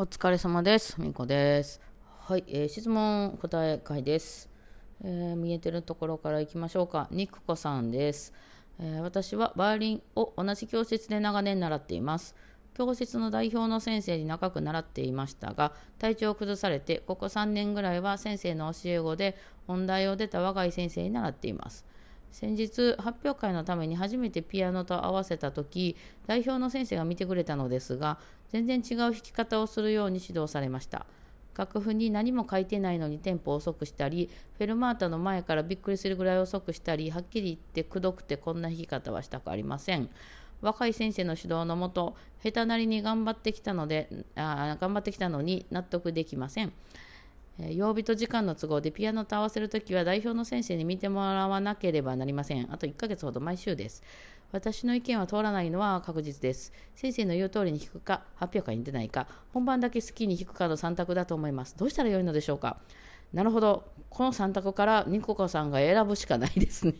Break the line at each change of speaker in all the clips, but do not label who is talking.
お疲れ様です。みこです。はい、えー、質問答え会です、えー、見えてるところからいきましょうか。にくこさんです、えー、私はバイオリンを同じ教室で長年習っています。教室の代表の先生に長く習っていましたが、体調を崩されて、ここ3年ぐらいは先生の教え子で、本題を出た若い先生に習っています。先日発表会のために初めてピアノと合わせた時代表の先生が見てくれたのですが全然違う弾き方をするように指導されました。楽譜に何も書いてないのにテンポを遅くしたりフェルマータの前からびっくりするぐらい遅くしたりはっきり言ってくどくてこんな弾き方はしたくありません。若い先生の指導のもと下手なりに頑張ってきたのであ頑張ってきたのに納得できません。曜日と時間の都合でピアノと合わせるときは代表の先生に見てもらわなければなりません。あと1ヶ月ほど毎週です。私の意見は通らないのは確実です。先生の言う通りに弾くか、発表会に出ないか、本番だけ好きに弾くかの3択だと思います。どうしたらよいのでしょうか？なるほど。この3択からニココさんが選ぶしかないですね。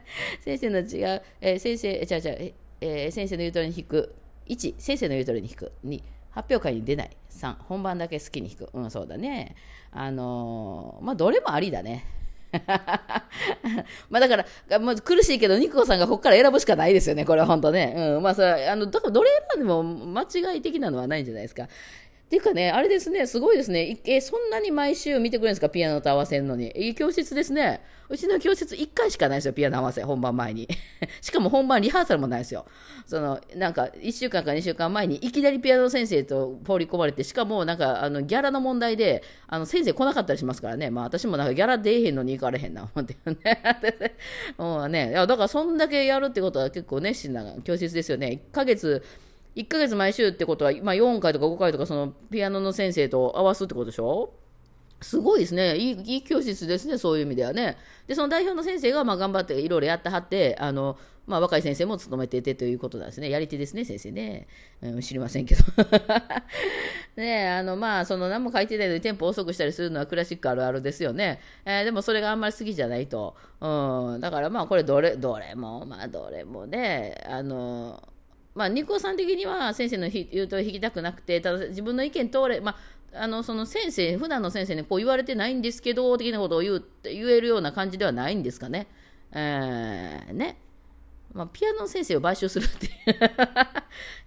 先生の違う、えー、先生、じゃあじゃあ、えー、先生の言う通りに弾く。1、先生の言う通りに弾く。2、発表会に出ない。3、本番だけ好きに弾く。うん、そうだね。あのー、まあ、どれもありだね。まあだから、まあ、苦しいけど、ニコさんがここから選ぶしかないですよね、これは本当ね。うん。まあ、それあの、だからどれ選んでも間違い的なのはないんじゃないですか。っていうかね、あれですね、すごいですね。え、そんなに毎週見てくれるんですか？ピアノと合わせるのに。いい教室ですね。うちの教室1回しかないですよ、ピアノ合わせ、本番前に。しかも本番リハーサルもないですよ。その、なんか、1週間か2週間前にいきなりピアノ先生と放り込まれて、しかもなんか、あの、ギャラの問題で、あの、先生来なかったりしますからね。まあ私もなんかギャラ出えへんのに行かれへんな、思ってね。もうね、いや、だからそんだけやるってことは結構熱心な教室ですよね。1ヶ月、1ヶ月毎週ってことは、まあ、4回とか5回とかそのピアノの先生と合わすってことでしょ？すごいですねいい。いい教室ですね、そういう意味ではね。で、その代表の先生がまあ頑張っていろいろやってはって、あの、まあ、若い先生も務めててということなんですね。やり手ですね、先生ね。うん、知りませんけど。ねあの、まあ、その何も書いてないのにテンポ遅くしたりするのはクラシックあるあるですよね。えー、でもそれがあんまり好きじゃないと。うん、だからまあ、これどれ、どれも、まあ、どれもね、あの、まあ、ニコさん的には先生の言うと引きたくなくて、ただ自分の意見通れ、まあ、あのその先生、普段の先生にこう言われてないんですけど、的なことを言う言えるような感じではないんですかね。えー、ね。まあ、ピアノの先生を買収するってい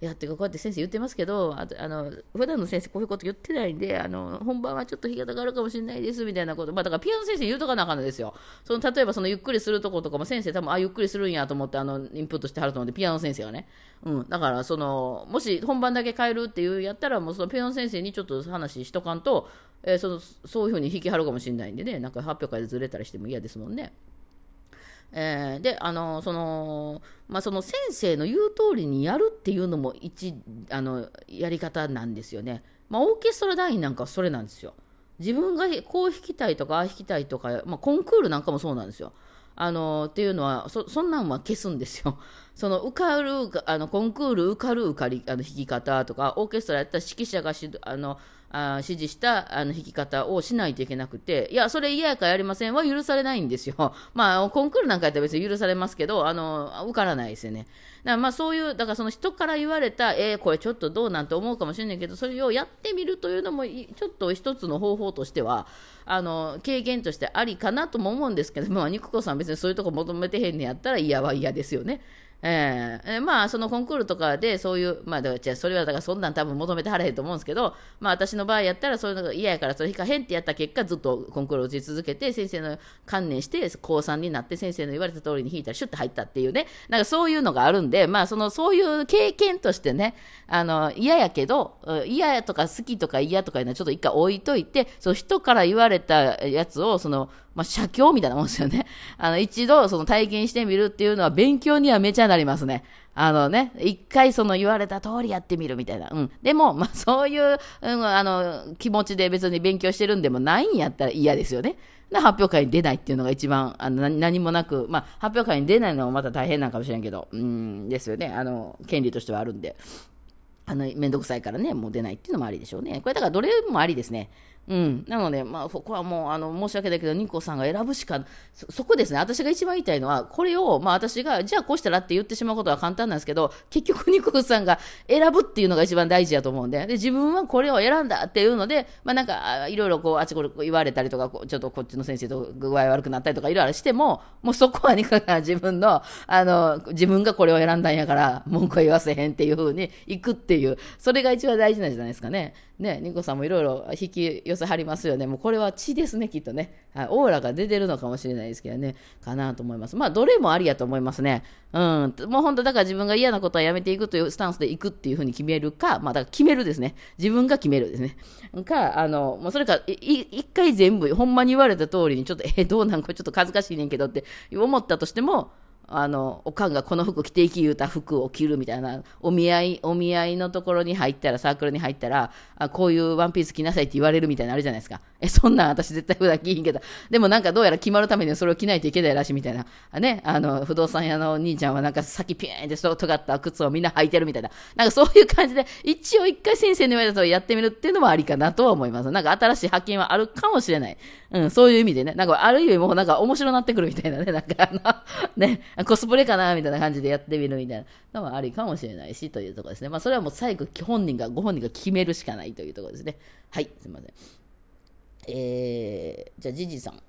やってかこうやって先生言ってますけどあとあの普段の先生こういうこと言ってないんであの本番はちょっと弾き方があるかもしれないですみたいなこと、まあ、だからピアノ先生言うとかなあかんのですよ。その例えばそのゆっくりするとことかも先生多分あゆっくりするんやと思ってあのインプットしてはると思うんでピアノ先生がね、うん、だからそのもし本番だけ変えるっていうやったらもうそのピアノ先生にちょっと話しとかんと、えー、そのそういうふうに弾きはるかもしれないんでね。なんか発表会でずれたりしても嫌ですもんね。えー、であのその、まあ、その先生の言う通りにやるっていうのも一あのやり方なんですよね。まあ、オーケストラ団員なんかはそれなんですよ。自分がこう弾きたいとかああ弾きたいとか、まあ、コンクールなんかもそうなんですよ。あのっていうのはそそんなんは消すんですよ。その受かるあのコンクール受かる受かりあの弾き方とかオーケストラやったら指揮者があのあ指示したあの弾き方をしないといけなくて、いや、それ嫌やからやりませんは許されないんですよ。まあ、コンクールなんかやったら別に許されますけど、あの、受からないですよね。だからまあそういう、だからその人から言われた、えー、これちょっとどうなんて思うかもしれないけど、それをやってみるというのも、ちょっと一つの方法としては、あの、経験としてありかなとも思うんですけど、まあ、肉子さん別にそういうとこ求めてへんねやったら嫌は嫌ですよね。えー、まあそのコンクールとかでそういうまあじゃそれはだからそんなん多分求めてはれへんと思うんですけどまあ私の場合やったらそういうのが嫌やからそれ引かへんってやった結果ずっとコンクールを打ち続けて先生の観念して高3になって先生の言われた通りに弾いたらシュッと入ったっていうね。なんかそういうのがあるんでまあそのそういう経験としてねあの嫌やけど嫌やとか好きとか嫌とかいうのはちょっと一回置いといてその人から言われたやつをそのまあ、写経みたいなもんですよね。あの、一度その体験してみるっていうのは勉強にはめちゃなりますね。あのね、一回その言われた通りやってみるみたいな。うん。でも、まあ、そういう、うん、あの、気持ちで別に勉強してるんでもないんやったら嫌ですよね。で、発表会に出ないっていうのが一番、あの、何もなく、まあ、発表会に出ないのもまた大変なんかもしれんけど、うん、ですよね。あの、権利としてはあるんで。あの、めんどくさいからね、もう出ないっていうのもありでしょうね。これだからどれもありですね。うん、なので、まあ、ここはもうあの申し訳ないけど、ニコさんが選ぶしかそ、そこですね、私が一番言いたいのは、これを、まあ、私が、じゃあこうしたらって言ってしまうことは簡単なんですけど、結局、ニコさんが選ぶっていうのが一番大事やと思うんで、で自分はこれを選んだっていうので、まあ、なんか、いろいろこうあちこち言われたりとか、ちょっとこっちの先生と具合悪くなったりとか、いろいろしても、もうそこはニコが自分の、あの、自分がこれを選んだんやから、文句は言わせへんっていうふうにいくっていう、それが一番大事なんじゃないですかね。ね、ニコさんもいろいろ引き寄せはりますよね。もうこれは血ですね、きっとね。はい、オーラが出てるのかもしれないですけどね。かなと思います。まあ、どれもありやと思いますね。うん。もう本当、だから自分が嫌なことはやめていくというスタンスでいくっていうふうに決めるか、まあ、だから決めるですね。自分が決めるですね。か、あの、もうそれか、一回全部、ほんまに言われた通りに、ちょっと、え、どうなん？これちょっと恥ずかしいねんけどって思ったとしても、あの、おかんがこの服着ていき言うた服を着るみたいな、お見合い、お見合いのところに入ったら、サークルに入ったら、あこういうワンピース着なさいって言われるみたいなのあるじゃないですか。え、そんなん私絶対普段着ひんけど、でもなんかどうやら決まるためにはそれを着ないといけないらしいみたいな。あね、あの、不動産屋のお兄ちゃんはなんか先ピーンって尖った靴をみんな履いてるみたいな。なんかそういう感じで、一応一回先生に言われたとやってみるっていうのもありかなとは思います。なんか新しい発見はあるかもしれない。うん、そういう意味でね、なんかある意味もうなんか面白なってくるみたいなね、なんかあの、ね、コスプレかなみたいな。感じでやってみるみたいなのもありかもしれないしというところですね。まあ、それはもう最後、本人が、ご本人が決めるしかないというところですね。はい、すいません。えー、じゃあ、じじさん。は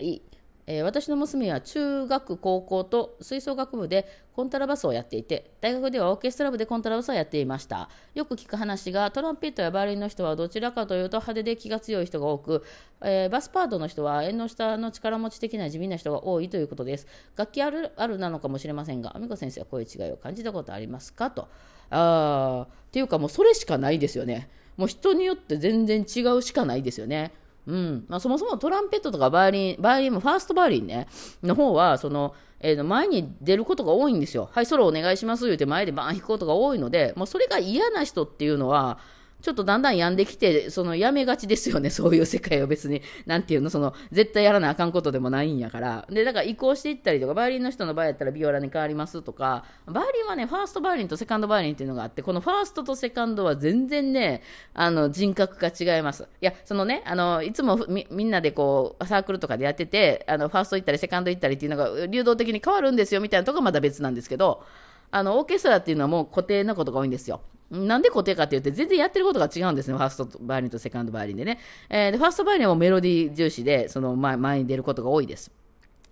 い。えー、私の娘は中学、高校と吹奏楽部でコントラバスをやっていて、大学ではオーケストラ部でコントラバスをやっていました。よく聞く話が、トランペットやバイオリンの人はどちらかというと派手で気が強い人が多く、えー、バスパートの人は縁の下の力持ち的な地味な人が多いということです。楽器あるあるなのかもしれませんが、アミコ先生はこういう違いを感じたことありますか？と。あっていうかもうそれしかないですよね。もう人によって全然違うしかないですよね。うんまあ、そもそもトランペットとかバイオリン、バイオリンもファーストバイオリンね、の方は、その、えー、前に出ることが多いんですよ。はい、ソロお願いします言うて前でバーン弾くことが多いので、もうそれが嫌な人っていうのは、ちょっとだんだん病んできて、そのやめがちですよね、そういう世界を別に、なんていうの、その、絶対やらなあかんことでもないんやから。で、だから移行していったりとか、バイオリンの人の場合やったらビオラに変わりますとか、バイオリンはね、ファーストバイオリンとセカンドバイオリンっていうのがあって、このファーストとセカンドは全然ね、あの、人格が違います。いや、そのね、あの、いつもみみんなでこう、サークルとかでやってて、あの、ファースト行ったりセカンド行ったりっていうのが流動的に変わるんですよ、みたいなとこはまだ別なんですけど、あの、オーケストラっていうのはもう固定なことが多いんですよ。なんで固定かって言って、全然やってることが違うんですね。ファーストバイオリンとセカンドバイオリンでね。えー、でファーストバイオリンはメロディー重視で、その前前に出ることが多いです。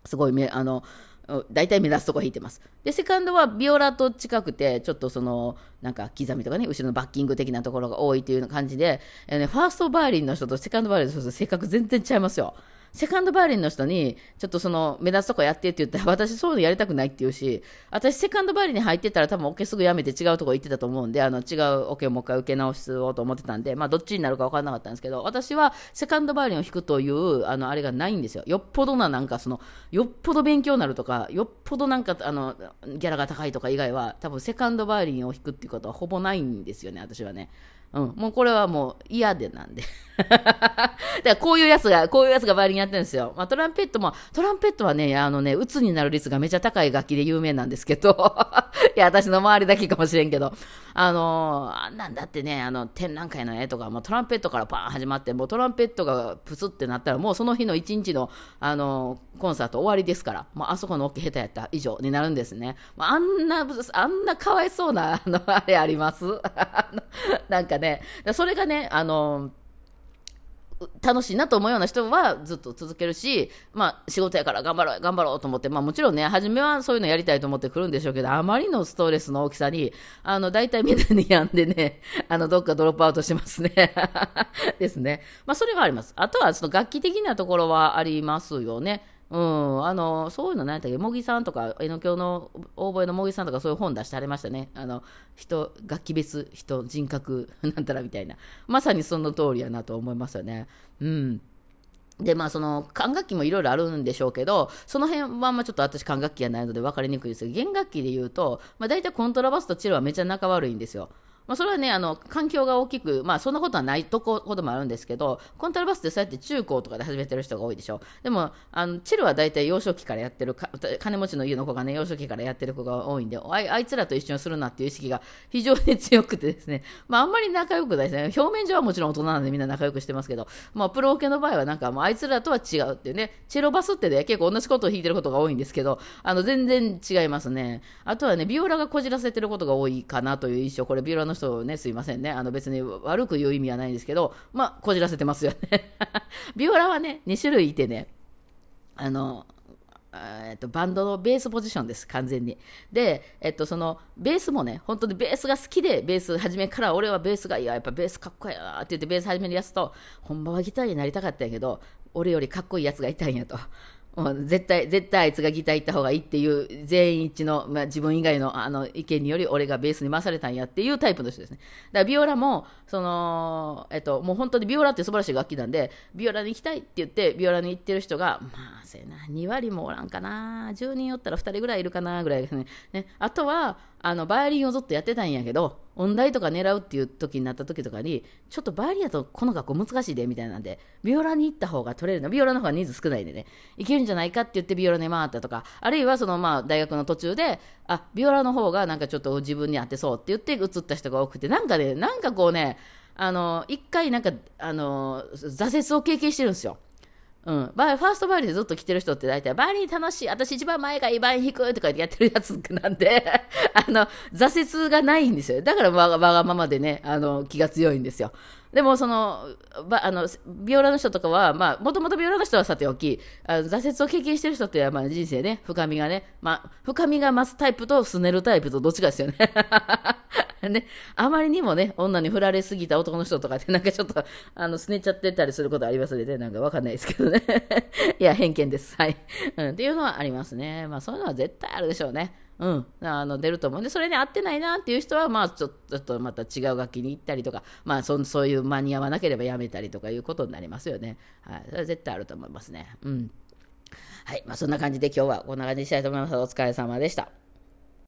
すごいめ、あの、大体目指すとこ弾いてます。で、セカンドはビオラと近くて、ちょっとその、なんか刻みとかね、後ろのバッキング的なところが多いという感じで、えーね、ファーストバイオリンの人とセカンドバイオリンの人と性格全然違いますよ。セカンドバイオリンの人に、ちょっとその、目立つとこやってって言ったら、私そういうのやりたくないって言うし、私セカンドバイオリンに入ってたら多分オケすぐやめて違うとこ行ってたと思うんで、あの、違うオケをもう一回受け直そうと思ってたんで、まあ、どっちになるか分からなかったんですけど、私はセカンドバイオリンを弾くという、あの、あれがないんですよ。よっぽどな、なんかその、よっぽど勉強になるとか、よっぽどなんか、あの、ギャラが高いとか以外は、多分セカンドバイオリンを弾くっていうことはほぼないんですよね、私はね。うん、もうこれはもう嫌でなんで。だからこういうやつが、こういうやつがバイオリンやってるんですよ。まあ、トランペットも、トランペットはね、あのね、鬱になる率がめちゃ高い楽器で有名なんですけど、いや、私の周りだけかもしれんけど、あのー、あんなんだってね、あの、展覧会の絵とか、もトランペットからパーン始まって、もうトランペットがプスってなったら、もうその日の一日の、あの、コンサート終わりですから、もうあそこの大きい下手やった以上になるんですね。まあ、んな、あんなかわいそうな、あの、あれあります？なんかね、ね。それがね、あの楽しいなと思うような人はずっと続けるし、まあ仕事やから頑張ろう、頑張ろうと思って、まあもちろんね、初めはそういうのやりたいと思ってくるんでしょうけど、あまりのストレスの大きさに、あの、大体みんなに病んでね、あの、どっかドロップアウトしますね。ですね。まあそれはあります。あとはその楽器的なところはありますよね。うん、あのそういうの何やったっけ、茂木さんとか、えのきょうの大声の茂木さんとか、そういう本出してありましたね。あの人、楽器別、人、人格、なんたらみたいな。まさにその通りやなと思いますよね。うん。で、まあ、その、管楽器もいろいろあるんでしょうけど、その辺は、まあ、ちょっと私管楽器がないので分かりにくいですけど、弦楽器で言うと、まあ、大体コントラバスとチェロはめちゃ仲悪いんですよ。まあ、それはね、あの、環境が大きく、まあ、そんなことはないとここともあるんですけど、コントラバスってそうやって中高とかで始めてる人が多いでしょ。でも、あの、チェルは大体幼少期からやってる金持ちの家の子がね、幼少期からやってる子が多いんで、あいあいつらと一緒にするなっていう意識が非常に強くてですね、まあ、あんまり仲良くないですね。表面上はもちろん大人なんでみんな仲良くしてますけど、まあ、プロオケの場合はなんか、もうあいつらとは違うっていうね、チェロバスってね、結構同じことを弾いてることが多いんですけど、あの、全然違いますね。あとはね、ビオラがこじらせてることが多いかなという印象、これビオラの人ね、すいませんね。あの別に悪く言う意味はないんですけど、まあ、こじらせてますよね。ビオラはね、2種類いてね、あの、えっと、バンドのベースポジションです、完全に。で、えっと、その、ベースもね、本当にベースが好きで、ベース初めから俺はベースがいや、やっぱベースかっこいいなって言ってベース始めるやつと、本場はギターになりたかったんやけど、俺よりかっこいいやつがいたんやと。もう絶対、絶対あいつがギター行った方がいいっていう全員一致の、まあ、自分以外のあの意見により俺がベースに回されたんやっていうタイプの人ですね。だからビオラも、その、えっと、もう本当にビオラって素晴らしい楽器なんで、ビオラに行きたいって言って、ビオラに行ってる人が、まあ、せな、2割もおらんかな、10人おったら2人ぐらいいるかな、ぐらいですね。ねあとは、あの、バイオリンをずっとやってたんやけど、音大とか狙うっていう時になった時とかに、ちょっとバイオリンやとこの学校難しいで、みたいなんで、ビオラに行った方が取れるの。ビオラの方が人数少ないんでね、いけるんじゃないかって言ってビオラに回ったとか、あるいはそのまあ大学の途中で、あ、ビオラの方がなんかちょっと自分に合ってそうって言って移った人が多くて、なんかね、なんかこうね、あの、一回なんか、あの、挫折を経験してるんですよ。うん、バファーストバイオリンでずっと来てる人って大体、バイオリン楽しい、私一番前がいい、バイオリン弾くとかやってるやつなんで あの、挫折がないんですよ。だからわがわがままでね、あの、気が強いんですよ。でも、その、ばあの、ビオラの人とかは、まあ、もともとビオラの人はさておき、あの挫折を経験してる人って、まあ、人生ね、深みがね、まあ、深みが増すタイプとすねるタイプとどっちかですよね。ね、あまりにもね、女に振られすぎた男の人とかって、なんかちょっと、あの、すねちゃってたりすることありますので、ね、なんかわかんないですけどね。いや、偏見です。はい。うん、っていうのはありますね。まあ、そういうのは絶対あるでしょうね。うん、あの出ると思うんで、それに合ってないなっていう人は、まあちょ、っとまた違う楽器に行ったりとか、まあそ、そういう間に合わなければやめたりとかいうことになりますよね。はい、それは絶対あると思いますね。うん。はい、まあ、そんな感じで今日はこんな感じにしたいと思います。お疲れ様でした。